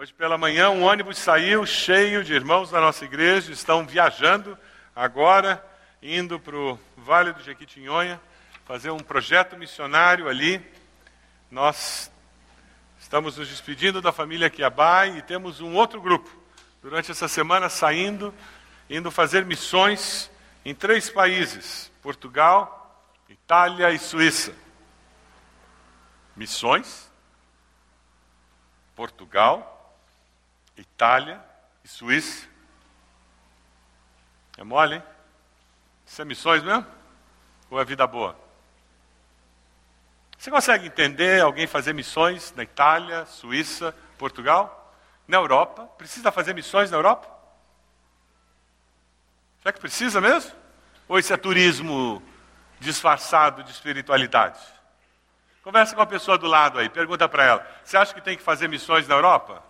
Hoje pela manhã um ônibus saiu cheio de irmãos da nossa igreja, estão viajando agora, indo para o Vale do Jequitinhonha, fazer um projeto missionário ali. Nós estamos nos despedindo da família Kiabai e temos um outro grupo, durante essa semana saindo, indo fazer missões em três países: Portugal, Itália e Suíça. Missões, Portugal, Itália e Suíça. É mole, hein? Isso é missões mesmo? Ou é vida boa? Você consegue entender alguém fazer missões na Itália, Suíça, Portugal? Na Europa? Precisa fazer missões na Europa? Será que precisa mesmo? Ou isso é turismo disfarçado de espiritualidade? Conversa com a pessoa do lado aí, pergunta para ela: você acha que tem que fazer missões na Europa?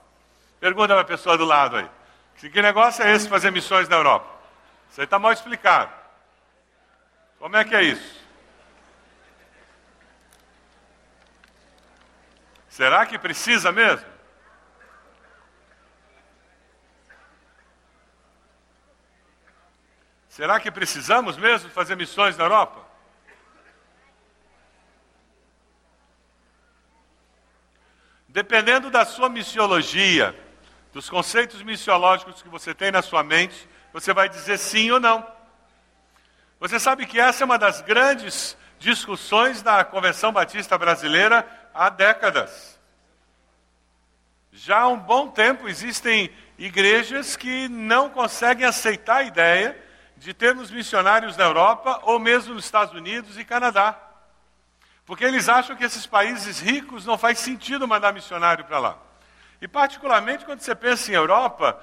Pergunta para a pessoa do lado aí. Que negócio é esse fazer missões na Europa? Isso aí está mal explicado. Como é que é isso? Será que precisa mesmo? Será que precisamos mesmo fazer missões na Europa? Dependendo da sua missiologia, dos conceitos missiológicos que você tem na sua mente, você vai dizer sim ou não. Você sabe que essa é uma das grandes discussões da Convenção Batista Brasileira há décadas. Já há um bom tempo existem igrejas que não conseguem aceitar a ideia de termos missionários na Europa ou mesmo nos Estados Unidos e Canadá. Porque eles acham que esses países ricos não faz sentido mandar missionário para lá. E, particularmente, quando você pensa em Europa,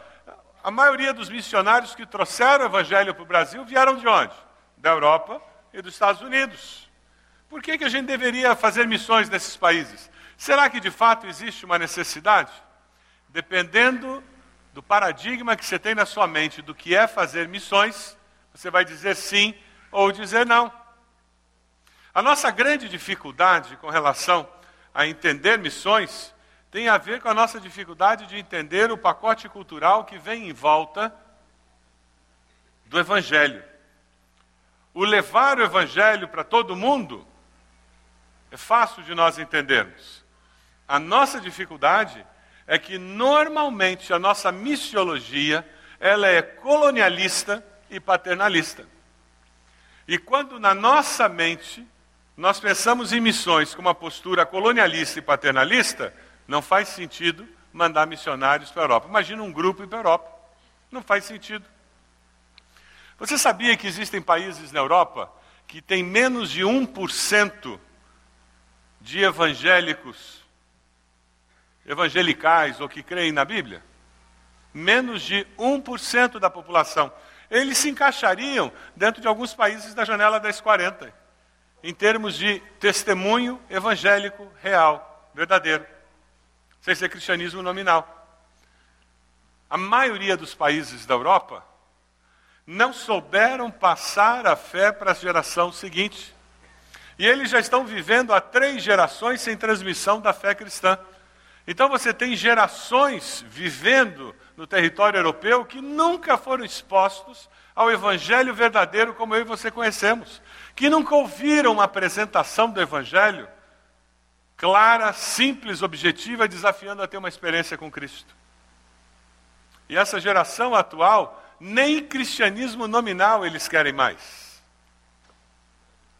a maioria dos missionários que trouxeram o evangelho para o Brasil vieram de onde? Da Europa e dos Estados Unidos. Por que, que a gente deveria fazer missões nesses países? Será que de fato existe uma necessidade? Dependendo do paradigma que você tem na sua mente do que é fazer missões, você vai dizer sim ou dizer não. A nossa grande dificuldade com relação a entender missões tem a ver com a nossa dificuldade de entender o pacote cultural que vem em volta do Evangelho. O levar o Evangelho para todo mundo é fácil de nós entendermos. A nossa dificuldade é que normalmente a nossa missiologia ela é colonialista e paternalista. E quando na nossa mente nós pensamos em missões com uma postura colonialista e paternalista, não faz sentido mandar missionários para a Europa. Imagina um grupo ir para a Europa. Não faz sentido. Você sabia que existem países na Europa que têm menos de 1% de evangélicos, evangelicais ou que creem na Bíblia? Menos de 1% da população. Eles se encaixariam dentro de alguns países da janela das 40, em termos de testemunho evangélico real, verdadeiro sem ser cristianismo nominal. A maioria dos países da Europa não souberam passar a fé para a geração seguinte. E eles já estão vivendo há três gerações sem transmissão da fé cristã. Então você tem gerações vivendo no território europeu que nunca foram expostos ao evangelho verdadeiro como eu e você conhecemos, que nunca ouviram uma apresentação do evangelho clara, simples, objetiva, desafiando a ter uma experiência com Cristo. E essa geração atual, nem cristianismo nominal eles querem mais.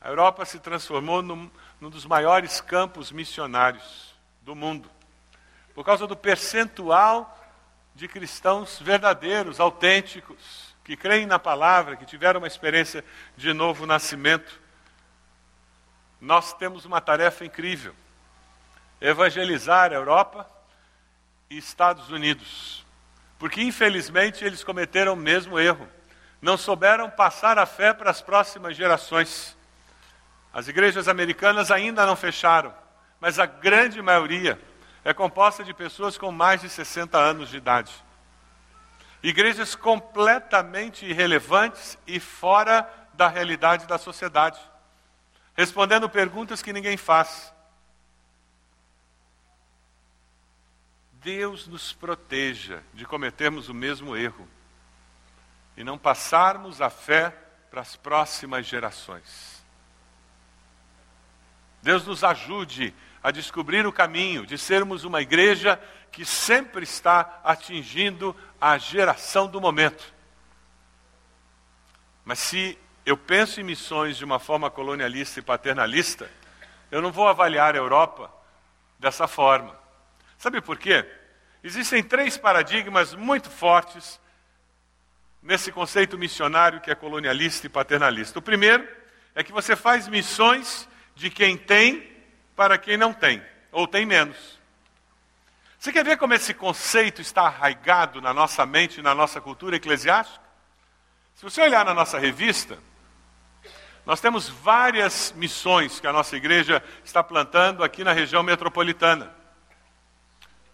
A Europa se transformou num, num dos maiores campos missionários do mundo, por causa do percentual de cristãos verdadeiros, autênticos, que creem na palavra, que tiveram uma experiência de novo nascimento. Nós temos uma tarefa incrível evangelizar a Europa e Estados Unidos. Porque, infelizmente, eles cometeram o mesmo erro. Não souberam passar a fé para as próximas gerações. As igrejas americanas ainda não fecharam, mas a grande maioria é composta de pessoas com mais de 60 anos de idade. Igrejas completamente irrelevantes e fora da realidade da sociedade, respondendo perguntas que ninguém faz Deus nos proteja de cometermos o mesmo erro e não passarmos a fé para as próximas gerações. Deus nos ajude a descobrir o caminho de sermos uma igreja que sempre está atingindo a geração do momento. Mas se eu penso em missões de uma forma colonialista e paternalista, eu não vou avaliar a Europa dessa forma. Sabe por quê? Existem três paradigmas muito fortes nesse conceito missionário que é colonialista e paternalista. O primeiro é que você faz missões de quem tem para quem não tem, ou tem menos. Você quer ver como esse conceito está arraigado na nossa mente e na nossa cultura eclesiástica? Se você olhar na nossa revista, nós temos várias missões que a nossa igreja está plantando aqui na região metropolitana.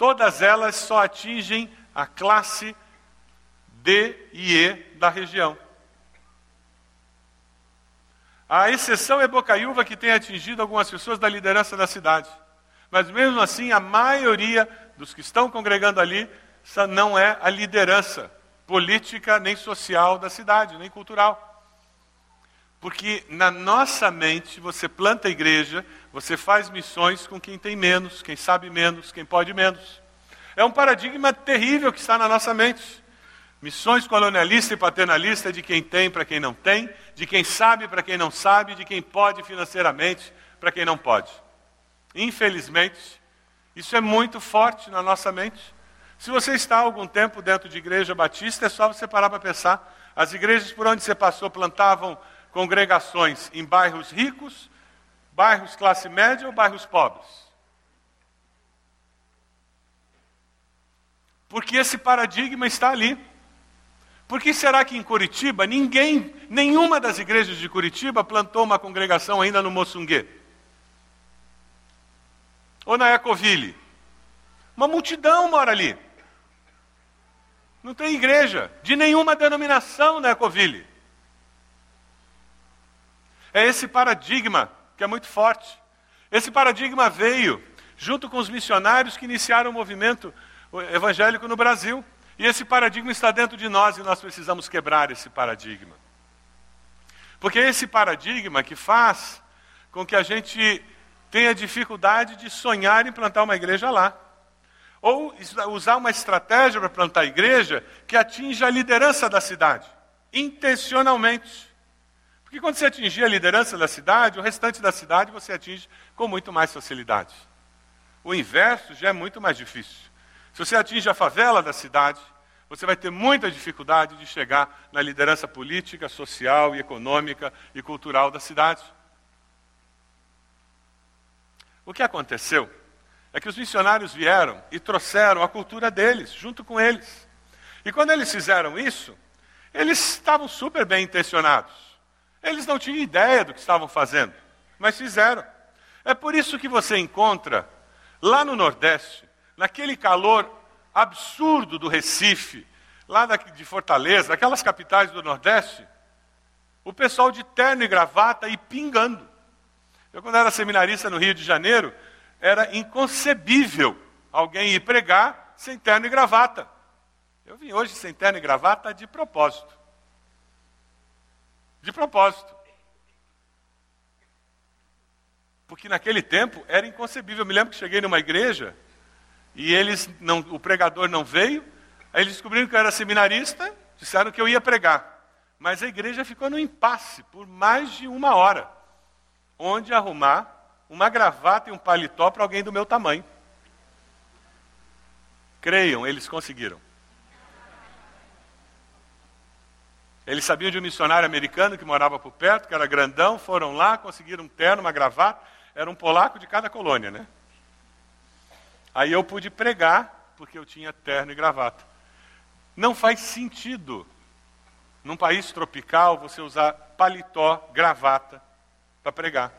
Todas elas só atingem a classe D e E da região. A exceção é Bocaiúva, que tem atingido algumas pessoas da liderança da cidade. Mas mesmo assim, a maioria dos que estão congregando ali não é a liderança política, nem social da cidade, nem cultural. Porque na nossa mente, você planta a igreja, você faz missões com quem tem menos, quem sabe menos, quem pode menos. É um paradigma terrível que está na nossa mente. Missões colonialista e paternalista de quem tem para quem não tem, de quem sabe para quem não sabe, de quem pode financeiramente para quem não pode. Infelizmente, isso é muito forte na nossa mente. Se você está há algum tempo dentro de igreja batista, é só você parar para pensar. As igrejas por onde você passou plantavam congregações em bairros ricos, bairros classe média ou bairros pobres. Porque esse paradigma está ali. Por que será que em Curitiba ninguém, nenhuma das igrejas de Curitiba plantou uma congregação ainda no Moçungue? Ou na Ecoville? Uma multidão mora ali. Não tem igreja de nenhuma denominação na Ecoville. É esse paradigma que é muito forte. Esse paradigma veio junto com os missionários que iniciaram o movimento evangélico no Brasil. E esse paradigma está dentro de nós e nós precisamos quebrar esse paradigma. Porque é esse paradigma que faz com que a gente tenha dificuldade de sonhar em plantar uma igreja lá. Ou usar uma estratégia para plantar a igreja que atinja a liderança da cidade, intencionalmente. Porque quando você atingir a liderança da cidade, o restante da cidade você atinge com muito mais facilidade. O inverso já é muito mais difícil. Se você atinge a favela da cidade, você vai ter muita dificuldade de chegar na liderança política, social e econômica e cultural da cidade. O que aconteceu é que os missionários vieram e trouxeram a cultura deles, junto com eles. E quando eles fizeram isso, eles estavam super bem intencionados. Eles não tinham ideia do que estavam fazendo, mas fizeram. É por isso que você encontra lá no Nordeste naquele calor absurdo do Recife, lá de Fortaleza, aquelas capitais do Nordeste, o pessoal de terno e gravata e pingando. Eu, quando era seminarista no Rio de Janeiro, era inconcebível alguém ir pregar sem terno e gravata. Eu vim hoje sem terno e gravata de propósito. De propósito. Porque naquele tempo era inconcebível. Eu me lembro que cheguei numa igreja e eles não, o pregador não veio. Aí eles descobriram que eu era seminarista, disseram que eu ia pregar. Mas a igreja ficou no impasse por mais de uma hora. Onde arrumar uma gravata e um paletó para alguém do meu tamanho. Creiam, eles conseguiram. Eles sabiam de um missionário americano que morava por perto, que era grandão, foram lá, conseguiram um terno, uma gravata. Era um polaco de cada colônia, né? Aí eu pude pregar, porque eu tinha terno e gravata. Não faz sentido, num país tropical, você usar paletó, gravata, para pregar.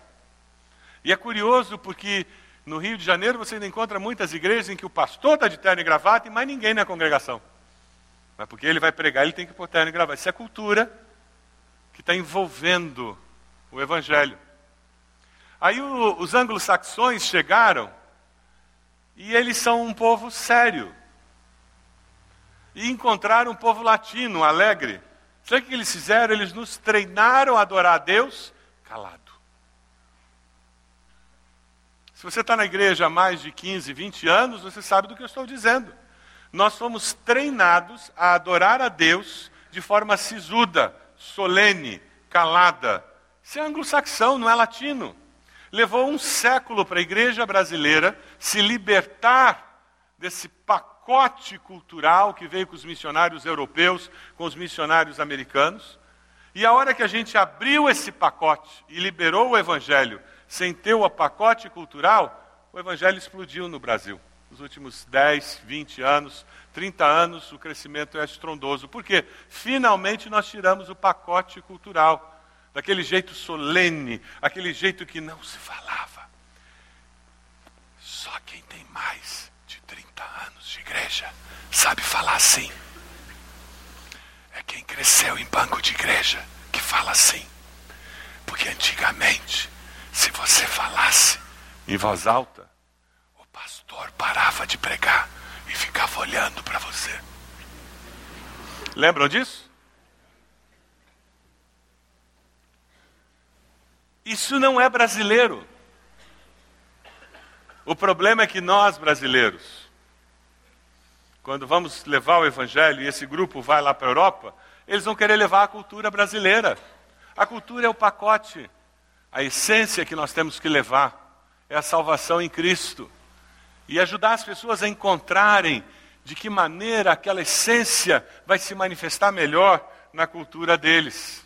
E é curioso porque no Rio de Janeiro você ainda encontra muitas igrejas em que o pastor está de terno e gravata e mais ninguém na congregação. Mas porque ele vai pregar, ele tem que pôr terno e gravata. Isso é cultura que está envolvendo o Evangelho. Aí o, os anglo-saxões chegaram E eles são um povo sério. E encontraram um povo latino, alegre. Sabe o que eles fizeram? Eles nos treinaram a adorar a Deus calado. Se você está na igreja há mais de 15, 20 anos, você sabe do que eu estou dizendo. Nós fomos treinados a adorar a Deus de forma sisuda, solene, calada. Isso é anglo-saxão, não é latino. Levou um século para a igreja brasileira se libertar desse pacote cultural que veio com os missionários europeus, com os missionários americanos. E a hora que a gente abriu esse pacote e liberou o evangelho sem ter o pacote cultural, o evangelho explodiu no Brasil. Nos últimos 10, 20 anos, 30 anos, o crescimento é estrondoso. Por quê? Finalmente nós tiramos o pacote cultural daquele jeito solene, aquele jeito que não se falava. Só quem tem mais de 30 anos de igreja sabe falar assim. É quem cresceu em banco de igreja que fala assim. Porque antigamente, se você falasse em voz alta, pastor parava de pregar e ficava olhando para você. Lembram disso? Isso não é brasileiro. O problema é que nós, brasileiros, quando vamos levar o Evangelho e esse grupo vai lá para a Europa, eles vão querer levar a cultura brasileira. A cultura é o pacote, a essência que nós temos que levar é a salvação em Cristo. E ajudar as pessoas a encontrarem de que maneira aquela essência vai se manifestar melhor na cultura deles.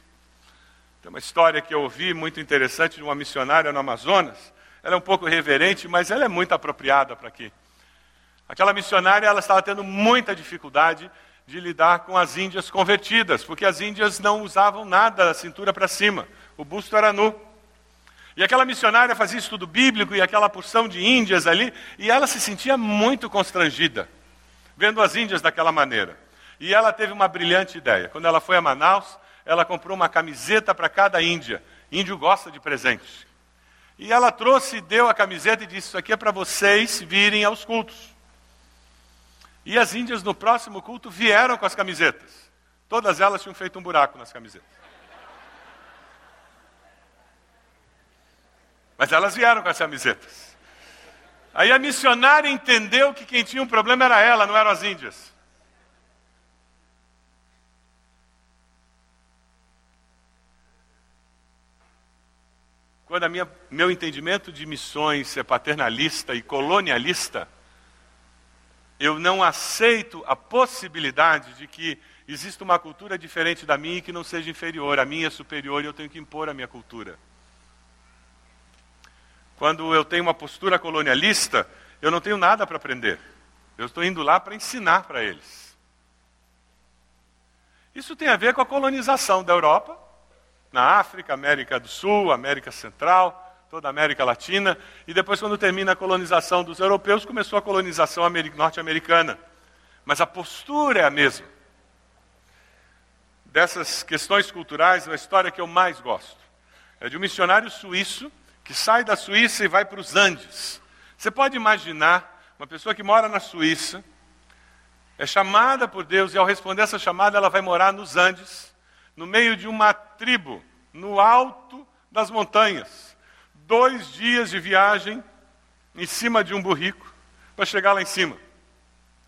Tem uma história que eu ouvi muito interessante de uma missionária no Amazonas. Ela é um pouco reverente, mas ela é muito apropriada para aqui. Aquela missionária ela estava tendo muita dificuldade de lidar com as índias convertidas, porque as índias não usavam nada da cintura para cima, o busto era nu. E aquela missionária fazia estudo bíblico e aquela porção de índias ali, e ela se sentia muito constrangida, vendo as índias daquela maneira. E ela teve uma brilhante ideia. Quando ela foi a Manaus, ela comprou uma camiseta para cada índia. Índio gosta de presentes. E ela trouxe, deu a camiseta e disse: Isso aqui é para vocês virem aos cultos. E as índias no próximo culto vieram com as camisetas. Todas elas tinham feito um buraco nas camisetas. Mas elas vieram com as camisetas. Aí a missionária entendeu que quem tinha um problema era ela, não eram as índias. quando a minha, meu entendimento de missões é paternalista e colonialista, eu não aceito a possibilidade de que exista uma cultura diferente da minha e que não seja inferior. A minha é superior e eu tenho que impor a minha cultura. Quando eu tenho uma postura colonialista, eu não tenho nada para aprender. Eu estou indo lá para ensinar para eles. Isso tem a ver com a colonização da Europa na África, América do Sul, América Central, toda a América Latina, e depois, quando termina a colonização dos europeus, começou a colonização norte-americana. Mas a postura é a mesma. Dessas questões culturais, a história que eu mais gosto é de um missionário suíço que sai da Suíça e vai para os Andes. Você pode imaginar uma pessoa que mora na Suíça, é chamada por Deus e ao responder essa chamada ela vai morar nos Andes no meio de uma tribo, no alto das montanhas. Dois dias de viagem em cima de um burrico para chegar lá em cima.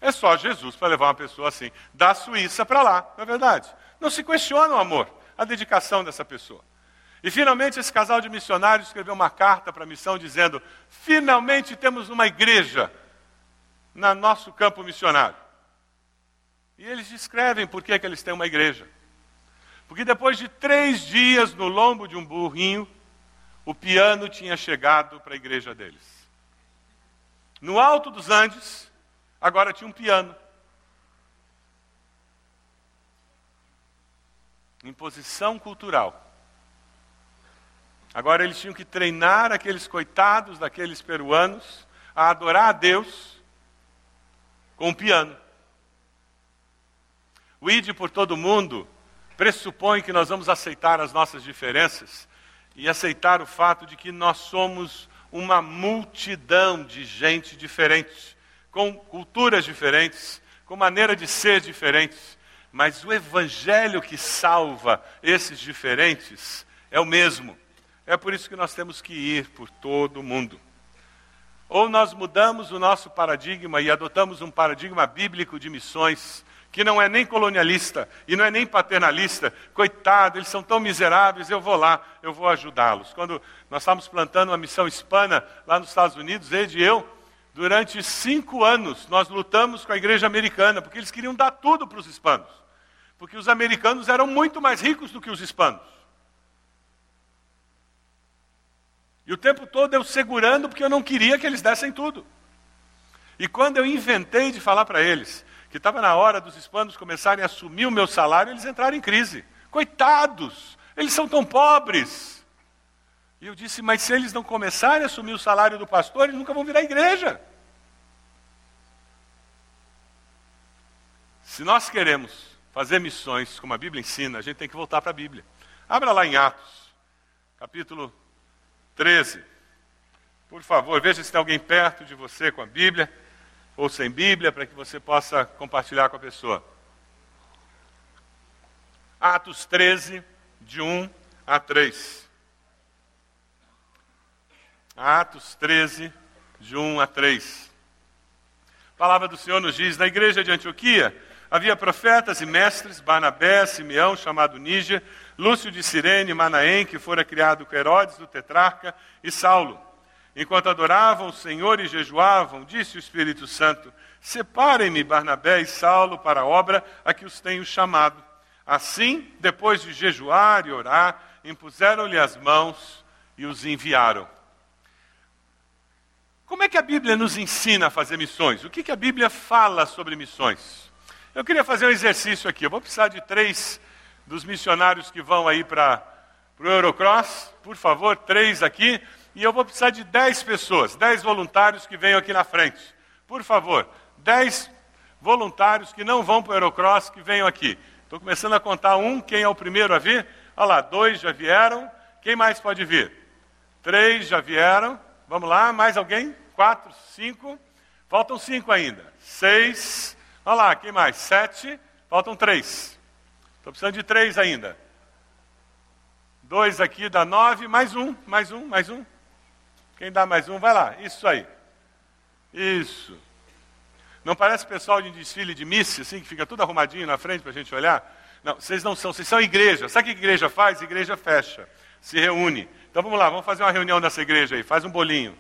É só Jesus para levar uma pessoa assim, da Suíça para lá, não é verdade? Não se questiona o amor, a dedicação dessa pessoa. E finalmente esse casal de missionários escreveu uma carta para a missão dizendo: finalmente temos uma igreja no nosso campo missionário. E eles descrevem por que, que eles têm uma igreja. Porque depois de três dias no lombo de um burrinho, o piano tinha chegado para a igreja deles. No alto dos Andes, agora tinha um piano. Imposição cultural. Agora eles tinham que treinar aqueles coitados daqueles peruanos a adorar a Deus com o piano. O ide por todo mundo pressupõe que nós vamos aceitar as nossas diferenças e aceitar o fato de que nós somos uma multidão de gente diferente, com culturas diferentes, com maneira de ser diferentes, mas o evangelho que salva esses diferentes é o mesmo. É por isso que nós temos que ir por todo o mundo. Ou nós mudamos o nosso paradigma e adotamos um paradigma bíblico de missões, que não é nem colonialista e não é nem paternalista. Coitado, eles são tão miseráveis, eu vou lá, eu vou ajudá-los. Quando nós estávamos plantando uma missão hispana lá nos Estados Unidos, Ed e eu, durante cinco anos nós lutamos com a igreja americana, porque eles queriam dar tudo para os hispanos. Porque os americanos eram muito mais ricos do que os hispanos. E o tempo todo eu segurando, porque eu não queria que eles dessem tudo. E quando eu inventei de falar para eles que estava na hora dos hispanos começarem a assumir o meu salário, eles entraram em crise. Coitados, eles são tão pobres. E eu disse, mas se eles não começarem a assumir o salário do pastor, eles nunca vão virar igreja. Se nós queremos fazer missões como a Bíblia ensina, a gente tem que voltar para a Bíblia. Abra lá em Atos, capítulo 13. Por favor, veja se tem alguém perto de você com a Bíblia ou sem Bíblia, para que você possa compartilhar com a pessoa. Atos 13, de 1 a 3. Atos 13, de 1 a 3. A palavra do Senhor nos diz: na igreja de Antioquia havia profetas e mestres, Barnabé, Simeão, chamado Níger, Lúcio de Cirene, Manaém, que fora criado com Herodes, do tetrarca, e Saulo. Enquanto adoravam o Senhor e jejuavam, disse o Espírito Santo: Separem-me Barnabé e Saulo para a obra a que os tenho chamado. Assim, depois de jejuar e orar, impuseram-lhe as mãos e os enviaram. Como é que a Bíblia nos ensina a fazer missões? O que, que a Bíblia fala sobre missões? Eu queria fazer um exercício aqui. Eu vou precisar de três dos missionários que vão aí para o Eurocross, por favor, três aqui. E eu vou precisar de dez pessoas, dez voluntários que venham aqui na frente. Por favor, dez voluntários que não vão para o Eurocross, que venham aqui. Estou começando a contar um, quem é o primeiro a vir? Olha lá, dois já vieram. Quem mais pode vir? Três já vieram. Vamos lá, mais alguém? Quatro, cinco. Faltam cinco ainda. Seis. Olha lá, quem mais? Sete. Faltam três. Estou precisando de três ainda. Dois aqui dá nove, mais um, mais um, mais um. Quem dá mais um, vai lá. Isso aí. Isso. Não parece pessoal de desfile de missa, assim, que fica tudo arrumadinho na frente para a gente olhar? Não, vocês não são, vocês são igreja. Sabe o que igreja faz? Igreja fecha, se reúne. Então vamos lá, vamos fazer uma reunião nessa igreja aí, faz um bolinho.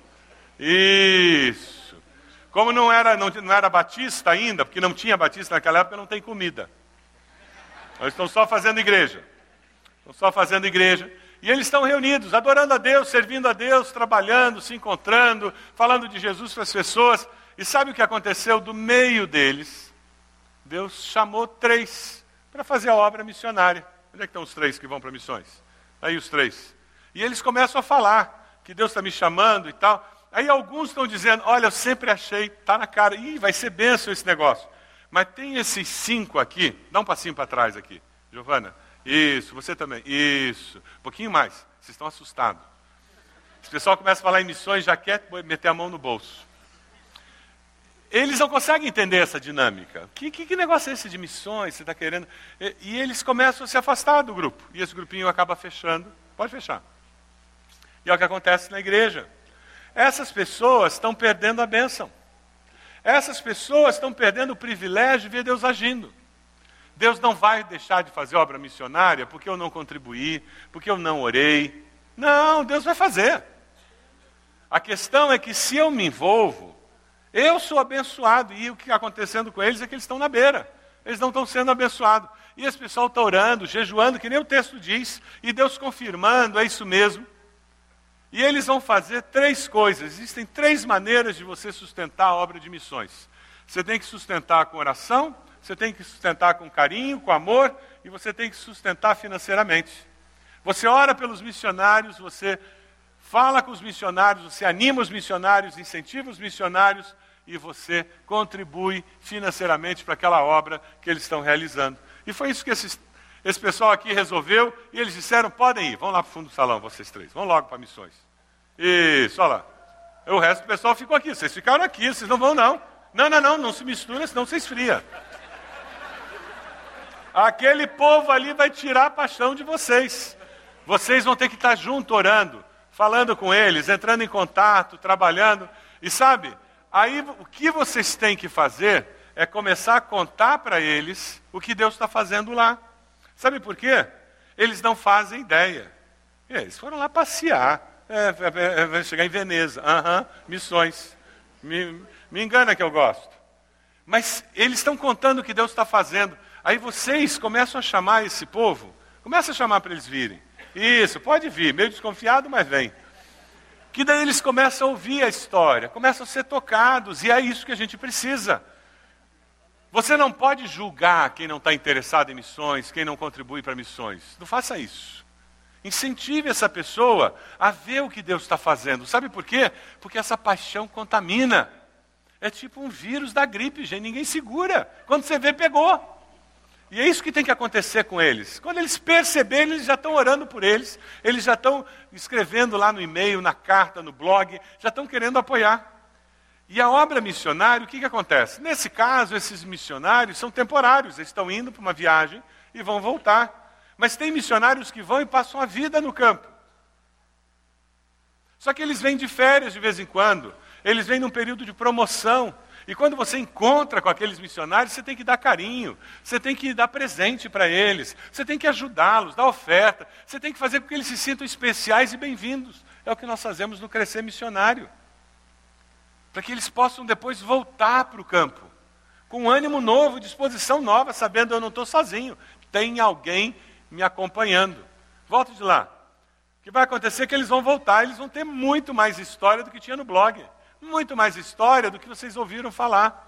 Isso. Como não era, não, não era batista ainda, porque não tinha batista naquela época, não tem comida. Eles estão só fazendo igreja. Estão só fazendo igreja. E eles estão reunidos, adorando a Deus, servindo a Deus, trabalhando, se encontrando, falando de Jesus para as pessoas. E sabe o que aconteceu? Do meio deles, Deus chamou três para fazer a obra missionária. Onde é que estão os três que vão para missões? Aí os três. E eles começam a falar que Deus está me chamando e tal. Aí alguns estão dizendo: Olha, eu sempre achei, está na cara, ih, vai ser benção esse negócio. Mas tem esses cinco aqui, dá um passinho para trás aqui, Giovana. Isso, você também. Isso. Um pouquinho mais. Vocês estão assustados. Esse pessoal começa a falar em missões, já quer meter a mão no bolso. Eles não conseguem entender essa dinâmica. Que, que, que negócio é esse de missões? Você está querendo. E, e, eles começam a se afastar do grupo. E esse grupinho acaba fechando. Pode fechar. E é o que acontece na igreja. Essas pessoas estão perdendo a bênção. Essas pessoas estão perdendo o privilégio de ver Deus agindo. Deus não vai deixar de fazer obra missionária porque eu não contribuí, porque eu não orei. Não, Deus vai fazer. A questão é que se eu me envolvo, eu sou abençoado. E o que está acontecendo com eles é que eles estão na beira. Eles não estão sendo abençoados. E esse pessoal está orando, jejuando, que nem o texto diz, e Deus confirmando, é isso mesmo. E eles vão fazer três coisas. Existem três maneiras de você sustentar a obra de missões. Você tem que sustentar com oração, você tem que sustentar com carinho, com amor, e você tem que sustentar financeiramente. Você ora pelos missionários, você fala com os missionários, você anima os missionários, incentiva os missionários e você contribui financeiramente para aquela obra que eles estão realizando. E foi isso que esses esse pessoal aqui resolveu e eles disseram: podem ir, vão lá para o fundo do salão, vocês três, vão logo para missões. Isso, olha lá. O resto do pessoal ficou aqui. Vocês ficaram aqui, vocês não vão não. Não, não, não, não se mistura, senão você esfria. Aquele povo ali vai tirar a paixão de vocês. Vocês vão ter que estar junto orando, falando com eles, entrando em contato, trabalhando. E sabe, aí o que vocês têm que fazer é começar a contar para eles o que Deus está fazendo lá. Sabe por quê? Eles não fazem ideia. Eles foram lá passear. É, é, é, chegar em Veneza. Uhum, missões. Me, me engana que eu gosto. Mas eles estão contando o que Deus está fazendo. Aí vocês começam a chamar esse povo, começa a chamar para eles virem. Isso, pode vir, meio desconfiado, mas vem. Que daí eles começam a ouvir a história, começam a ser tocados, e é isso que a gente precisa. Você não pode julgar quem não está interessado em missões, quem não contribui para missões. Não faça isso. Incentive essa pessoa a ver o que Deus está fazendo. Sabe por quê? Porque essa paixão contamina. É tipo um vírus da gripe, gente. Ninguém segura. Quando você vê, pegou. E é isso que tem que acontecer com eles. Quando eles perceberem, eles já estão orando por eles, eles já estão escrevendo lá no e-mail, na carta, no blog, já estão querendo apoiar. E a obra missionária, o que, que acontece? Nesse caso, esses missionários são temporários, eles estão indo para uma viagem e vão voltar. Mas tem missionários que vão e passam a vida no campo. Só que eles vêm de férias de vez em quando, eles vêm num período de promoção. E quando você encontra com aqueles missionários, você tem que dar carinho, você tem que dar presente para eles, você tem que ajudá-los, dar oferta, você tem que fazer com que eles se sintam especiais e bem-vindos. É o que nós fazemos no Crescer Missionário. Para que eles possam depois voltar para o campo, com ânimo novo, disposição nova, sabendo eu não estou sozinho, tem alguém me acompanhando. Volto de lá. O que vai acontecer é que eles vão voltar, eles vão ter muito mais história do que tinha no blog muito mais história do que vocês ouviram falar.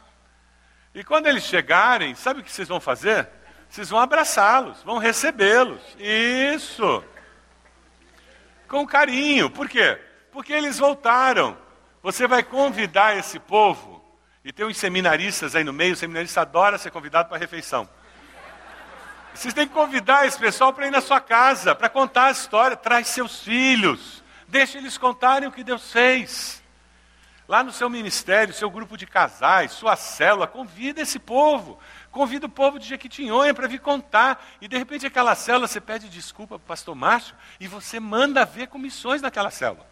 E quando eles chegarem, sabe o que vocês vão fazer? Vocês vão abraçá-los, vão recebê-los. Isso. Com carinho. Por quê? Porque eles voltaram. Você vai convidar esse povo. E tem uns seminaristas aí no meio, o seminarista adora ser convidado para a refeição. Vocês têm que convidar esse pessoal para ir na sua casa, para contar a história. Traz seus filhos. Deixe eles contarem o que Deus fez. Lá no seu ministério, seu grupo de casais, sua célula, convida esse povo. Convida o povo de Jequitinhonha para vir contar. E de repente aquela célula, você pede desculpa para o pastor Márcio e você manda ver comissões naquela célula.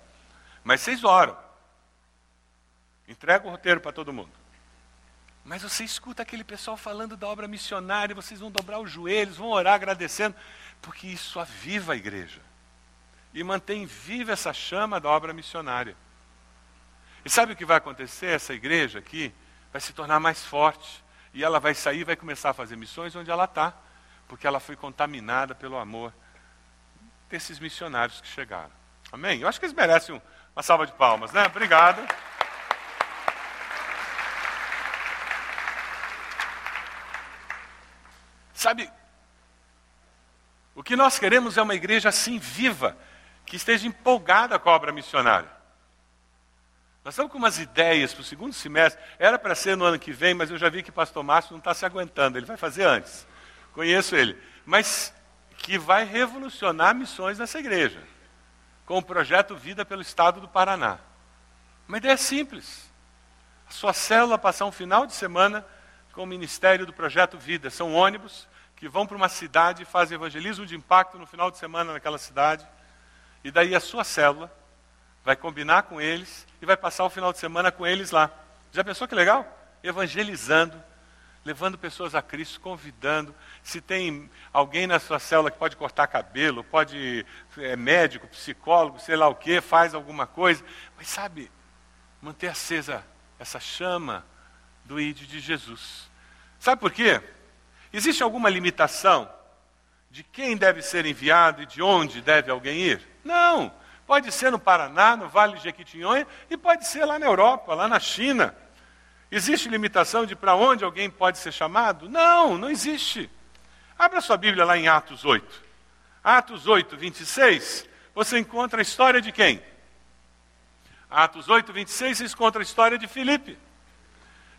Mas vocês oram. Entrega o roteiro para todo mundo. Mas você escuta aquele pessoal falando da obra missionária, vocês vão dobrar os joelhos, vão orar agradecendo, porque isso aviva a igreja. E mantém viva essa chama da obra missionária. E sabe o que vai acontecer? Essa igreja aqui vai se tornar mais forte. E ela vai sair e vai começar a fazer missões onde ela está. Porque ela foi contaminada pelo amor desses missionários que chegaram. Amém? Eu acho que eles merecem uma salva de palmas, né? Obrigado. Sabe, o que nós queremos é uma igreja assim viva, que esteja empolgada com a obra missionária. Nós estamos com umas ideias para o segundo semestre. Era para ser no ano que vem, mas eu já vi que o pastor Márcio não está se aguentando. Ele vai fazer antes. Conheço ele. Mas que vai revolucionar missões nessa igreja. Com o projeto Vida pelo Estado do Paraná. Uma ideia simples. A sua célula passar um final de semana com o Ministério do Projeto Vida. São ônibus que vão para uma cidade e fazem evangelismo de impacto no final de semana naquela cidade. E daí a sua célula vai combinar com eles e vai passar o final de semana com eles lá. Já pensou que legal? Evangelizando, levando pessoas a Cristo, convidando. Se tem alguém na sua célula que pode cortar cabelo, pode é médico, psicólogo, sei lá o que, faz alguma coisa. Mas sabe, manter acesa essa chama do ID de Jesus. Sabe por quê? Existe alguma limitação de quem deve ser enviado e de onde deve alguém ir? Não. Pode ser no Paraná, no Vale de Jequitinhonha, e pode ser lá na Europa, lá na China. Existe limitação de para onde alguém pode ser chamado? Não, não existe. Abra sua Bíblia lá em Atos 8. Atos 8, 26, você encontra a história de quem? Atos 8, 26, você encontra a história de Filipe.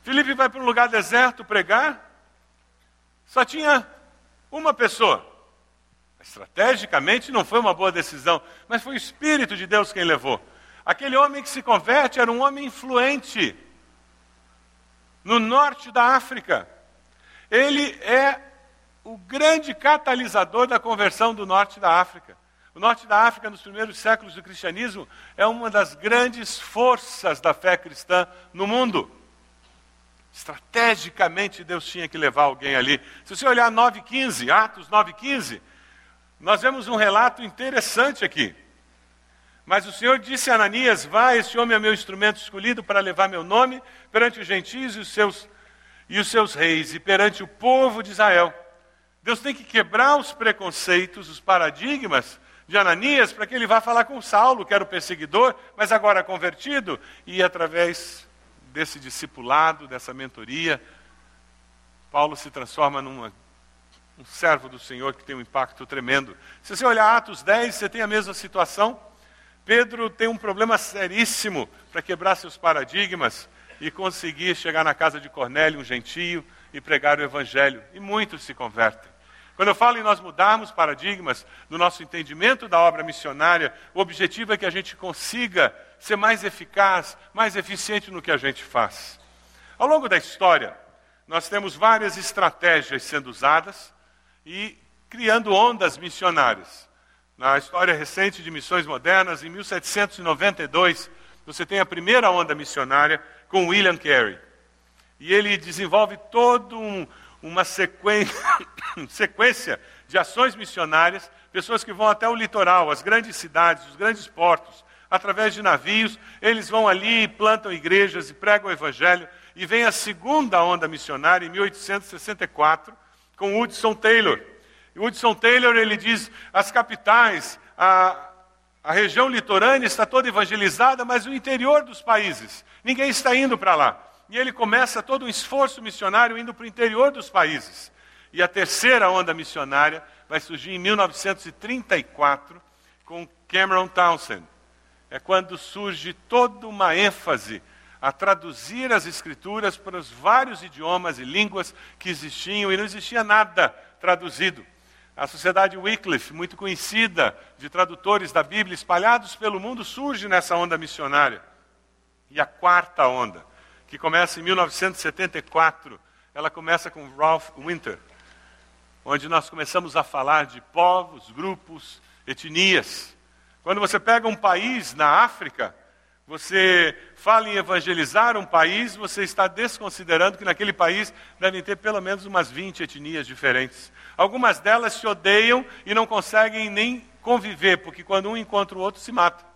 Filipe vai para um lugar deserto pregar, só tinha uma pessoa. Estrategicamente não foi uma boa decisão, mas foi o Espírito de Deus quem levou. Aquele homem que se converte era um homem influente no norte da África. Ele é o grande catalisador da conversão do norte da África. O norte da África, nos primeiros séculos do cristianismo, é uma das grandes forças da fé cristã no mundo. Estrategicamente, Deus tinha que levar alguém ali. Se você olhar 9,15, Atos 9,15, nós vemos um relato interessante aqui. Mas o Senhor disse a Ananias: Vá, este homem é meu instrumento escolhido para levar meu nome perante os gentios e os seus, e os seus reis, e perante o povo de Israel. Deus tem que quebrar os preconceitos, os paradigmas de Ananias, para que ele vá falar com Saulo, que era o perseguidor, mas agora convertido, e através desse discipulado, dessa mentoria, Paulo se transforma num um servo do Senhor que tem um impacto tremendo. Se você olhar Atos 10, você tem a mesma situação. Pedro tem um problema seríssimo para quebrar seus paradigmas e conseguir chegar na casa de Cornélio, um gentio, e pregar o evangelho. E muitos se convertem. Quando eu falo em nós mudarmos paradigmas no nosso entendimento da obra missionária, o objetivo é que a gente consiga ser mais eficaz, mais eficiente no que a gente faz. Ao longo da história, nós temos várias estratégias sendo usadas e criando ondas missionárias. Na história recente de missões modernas, em 1792, você tem a primeira onda missionária com William Carey. E ele desenvolve toda um, uma sequência, sequência de ações missionárias, pessoas que vão até o litoral, as grandes cidades, os grandes portos, através de navios, eles vão ali e plantam igrejas e pregam o evangelho. E vem a segunda onda missionária em 1864 com Hudson Taylor. E Hudson Taylor ele diz: as capitais, a, a região litorânea está toda evangelizada, mas o interior dos países, ninguém está indo para lá. E ele começa todo um esforço missionário indo para o interior dos países. E a terceira onda missionária vai surgir em 1934 com Cameron Townsend é quando surge toda uma ênfase a traduzir as escrituras para os vários idiomas e línguas que existiam e não existia nada traduzido. A sociedade Wycliffe, muito conhecida de tradutores da Bíblia espalhados pelo mundo, surge nessa onda missionária. E a quarta onda, que começa em 1974, ela começa com Ralph Winter, onde nós começamos a falar de povos, grupos, etnias. Quando você pega um país na África, você fala em evangelizar um país, você está desconsiderando que naquele país devem ter pelo menos umas 20 etnias diferentes. Algumas delas se odeiam e não conseguem nem conviver, porque quando um encontra o outro se mata.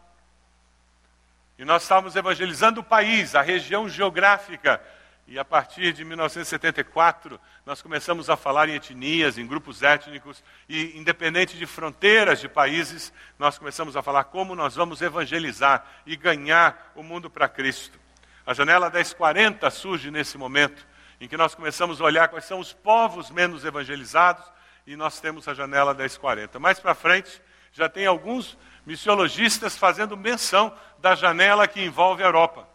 E nós estávamos evangelizando o país, a região geográfica, e a partir de 1974, nós começamos a falar em etnias, em grupos étnicos, e independente de fronteiras de países, nós começamos a falar como nós vamos evangelizar e ganhar o mundo para Cristo. A janela 1040 surge nesse momento, em que nós começamos a olhar quais são os povos menos evangelizados, e nós temos a janela 1040. Mais para frente, já tem alguns missiologistas fazendo menção da janela que envolve a Europa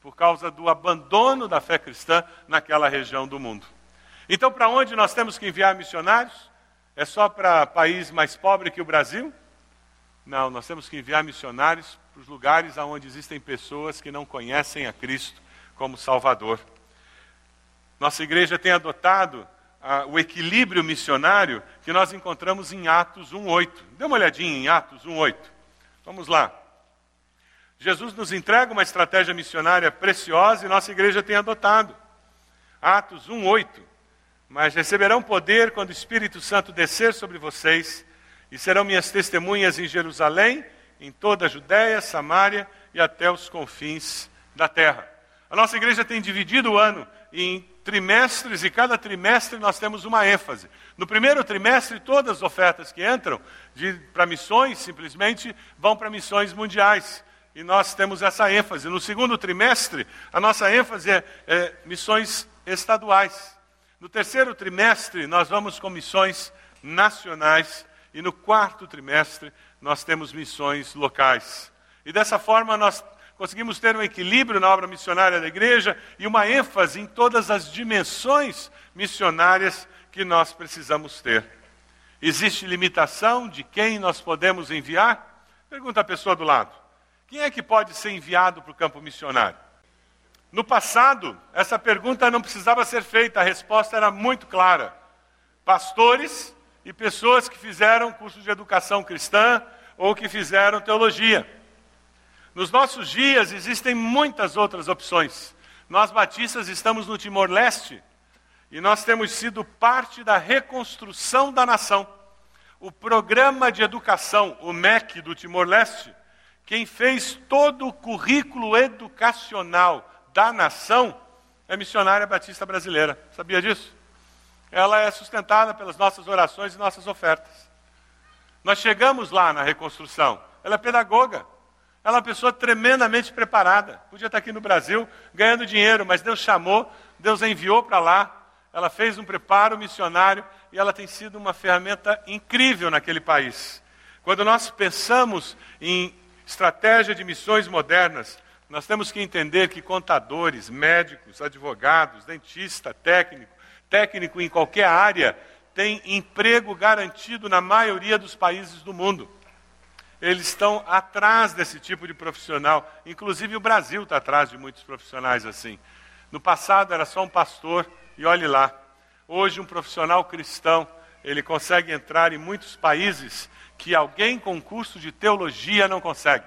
por causa do abandono da fé cristã naquela região do mundo. Então, para onde nós temos que enviar missionários? É só para país mais pobre que o Brasil? Não, nós temos que enviar missionários para os lugares onde existem pessoas que não conhecem a Cristo como Salvador. Nossa igreja tem adotado ah, o equilíbrio missionário que nós encontramos em Atos 1,8. Dê uma olhadinha em Atos 1,8. Vamos lá. Jesus nos entrega uma estratégia missionária preciosa e nossa igreja tem adotado. Atos 1:8. Mas receberão poder quando o Espírito Santo descer sobre vocês e serão minhas testemunhas em Jerusalém, em toda a Judéia, Samária e até os confins da terra. A nossa igreja tem dividido o ano em trimestres e cada trimestre nós temos uma ênfase. No primeiro trimestre, todas as ofertas que entram para missões simplesmente vão para missões mundiais. E nós temos essa ênfase. No segundo trimestre, a nossa ênfase é, é missões estaduais. No terceiro trimestre, nós vamos com missões nacionais. E no quarto trimestre, nós temos missões locais. E dessa forma, nós conseguimos ter um equilíbrio na obra missionária da igreja e uma ênfase em todas as dimensões missionárias que nós precisamos ter. Existe limitação de quem nós podemos enviar? Pergunta a pessoa do lado. Quem é que pode ser enviado para o campo missionário? No passado, essa pergunta não precisava ser feita, a resposta era muito clara. Pastores e pessoas que fizeram cursos de educação cristã ou que fizeram teologia. Nos nossos dias existem muitas outras opções. Nós batistas estamos no Timor-Leste e nós temos sido parte da reconstrução da nação. O programa de educação, o MEC do Timor-Leste, quem fez todo o currículo educacional da nação é missionária batista brasileira. Sabia disso? Ela é sustentada pelas nossas orações e nossas ofertas. Nós chegamos lá na reconstrução. Ela é pedagoga. Ela é uma pessoa tremendamente preparada. Podia estar aqui no Brasil ganhando dinheiro, mas Deus chamou, Deus a enviou para lá. Ela fez um preparo missionário e ela tem sido uma ferramenta incrível naquele país. Quando nós pensamos em estratégia de missões modernas, nós temos que entender que contadores, médicos, advogados, dentista, técnico, técnico em qualquer área, tem emprego garantido na maioria dos países do mundo. Eles estão atrás desse tipo de profissional. Inclusive o Brasil está atrás de muitos profissionais assim. No passado era só um pastor, e olhe lá. Hoje um profissional cristão, ele consegue entrar em muitos países que alguém com curso de teologia não consegue.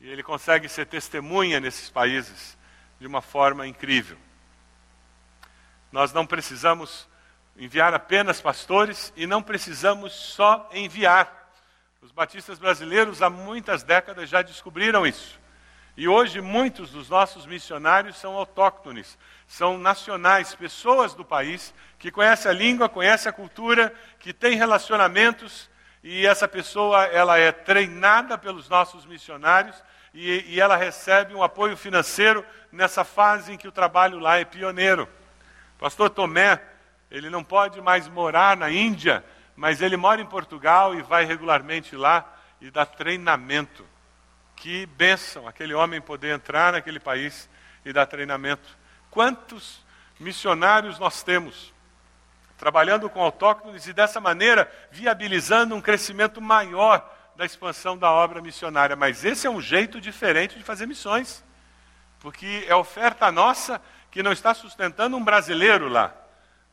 E ele consegue ser testemunha nesses países de uma forma incrível. Nós não precisamos enviar apenas pastores e não precisamos só enviar. Os batistas brasileiros há muitas décadas já descobriram isso. E hoje muitos dos nossos missionários são autóctones, são nacionais, pessoas do país que conhecem a língua, conhecem a cultura, que têm relacionamentos e essa pessoa ela é treinada pelos nossos missionários e, e ela recebe um apoio financeiro nessa fase em que o trabalho lá é pioneiro. Pastor Tomé, ele não pode mais morar na Índia, mas ele mora em Portugal e vai regularmente lá e dá treinamento. Que bênção aquele homem poder entrar naquele país e dar treinamento. Quantos missionários nós temos trabalhando com autóctones e dessa maneira viabilizando um crescimento maior da expansão da obra missionária. Mas esse é um jeito diferente de fazer missões, porque é oferta nossa que não está sustentando um brasileiro lá,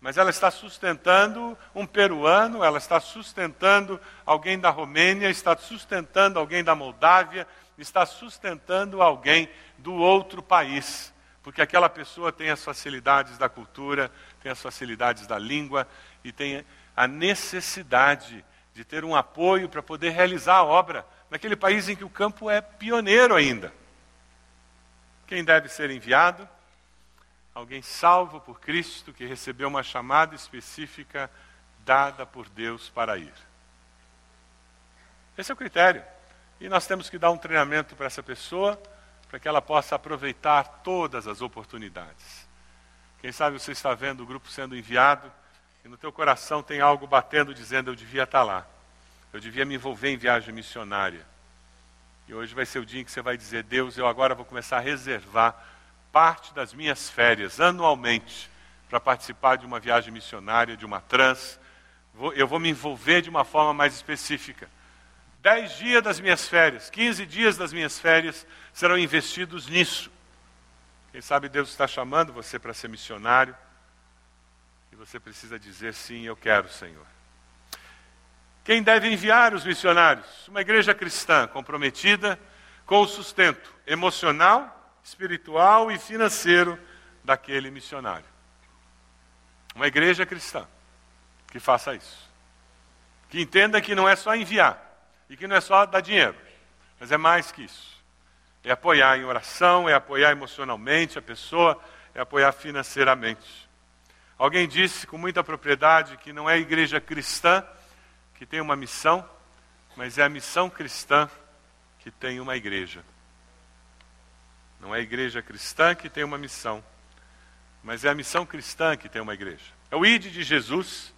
mas ela está sustentando um peruano, ela está sustentando alguém da Romênia, está sustentando alguém da Moldávia, está sustentando alguém do outro país, porque aquela pessoa tem as facilidades da cultura, tem as facilidades da língua e tem a necessidade de ter um apoio para poder realizar a obra naquele país em que o campo é pioneiro ainda. Quem deve ser enviado? Alguém salvo por Cristo que recebeu uma chamada específica dada por Deus para ir. Esse é o critério. E nós temos que dar um treinamento para essa pessoa, para que ela possa aproveitar todas as oportunidades. Quem sabe você está vendo o grupo sendo enviado e no teu coração tem algo batendo dizendo eu devia estar lá. Eu devia me envolver em viagem missionária. E hoje vai ser o dia em que você vai dizer: Deus, eu agora vou começar a reservar parte das minhas férias anualmente para participar de uma viagem missionária, de uma trans. Eu vou me envolver de uma forma mais específica. Dez dias das minhas férias, quinze dias das minhas férias serão investidos nisso. Quem sabe Deus está chamando você para ser missionário e você precisa dizer sim, eu quero, Senhor. Quem deve enviar os missionários? Uma igreja cristã comprometida com o sustento emocional, espiritual e financeiro daquele missionário. Uma igreja cristã que faça isso. Que entenda que não é só enviar e que não é só dar dinheiro, mas é mais que isso. É apoiar em oração, é apoiar emocionalmente a pessoa, é apoiar financeiramente. Alguém disse com muita propriedade que não é a igreja cristã que tem uma missão, mas é a missão cristã que tem uma igreja. Não é a igreja cristã que tem uma missão, mas é a missão cristã que tem uma igreja. É o ID de Jesus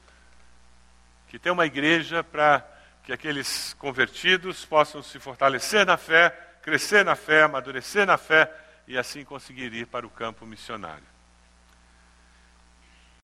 que tem uma igreja para que aqueles convertidos possam se fortalecer na fé, crescer na fé, amadurecer na fé e assim conseguir ir para o campo missionário.